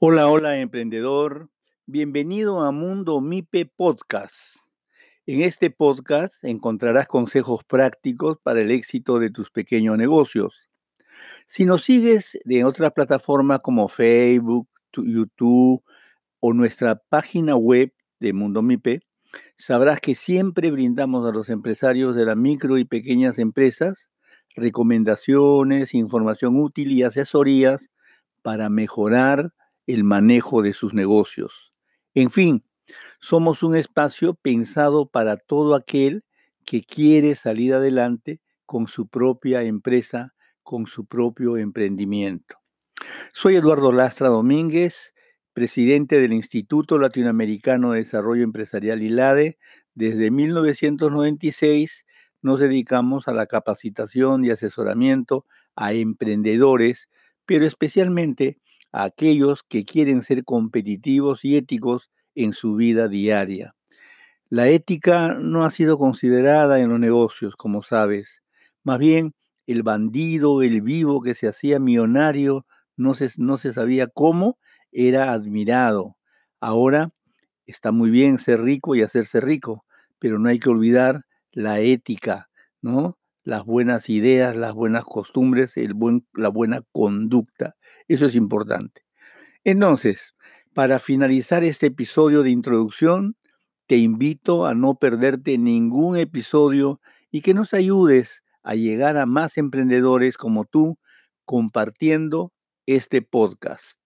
Hola, hola emprendedor. Bienvenido a Mundo MIPE Podcast. En este podcast encontrarás consejos prácticos para el éxito de tus pequeños negocios. Si nos sigues de otras plataformas como Facebook, YouTube o nuestra página web de Mundo MIPE, sabrás que siempre brindamos a los empresarios de las micro y pequeñas empresas recomendaciones, información útil y asesorías para mejorar el manejo de sus negocios. En fin, somos un espacio pensado para todo aquel que quiere salir adelante con su propia empresa, con su propio emprendimiento. Soy Eduardo Lastra Domínguez, presidente del Instituto Latinoamericano de Desarrollo Empresarial ILADE. Desde 1996 nos dedicamos a la capacitación y asesoramiento a emprendedores, pero especialmente a aquellos que quieren ser competitivos y éticos en su vida diaria. La ética no ha sido considerada en los negocios, como sabes. Más bien, el bandido, el vivo que se hacía millonario, no se, no se sabía cómo, era admirado. Ahora está muy bien ser rico y hacerse rico, pero no hay que olvidar la ética, ¿no? Las buenas ideas, las buenas costumbres, el buen, la buena conducta. Eso es importante. Entonces, para finalizar este episodio de introducción, te invito a no perderte ningún episodio y que nos ayudes a llegar a más emprendedores como tú compartiendo este podcast.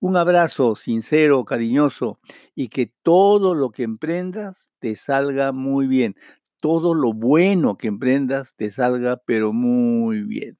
Un abrazo sincero, cariñoso y que todo lo que emprendas te salga muy bien. Todo lo bueno que emprendas te salga pero muy bien.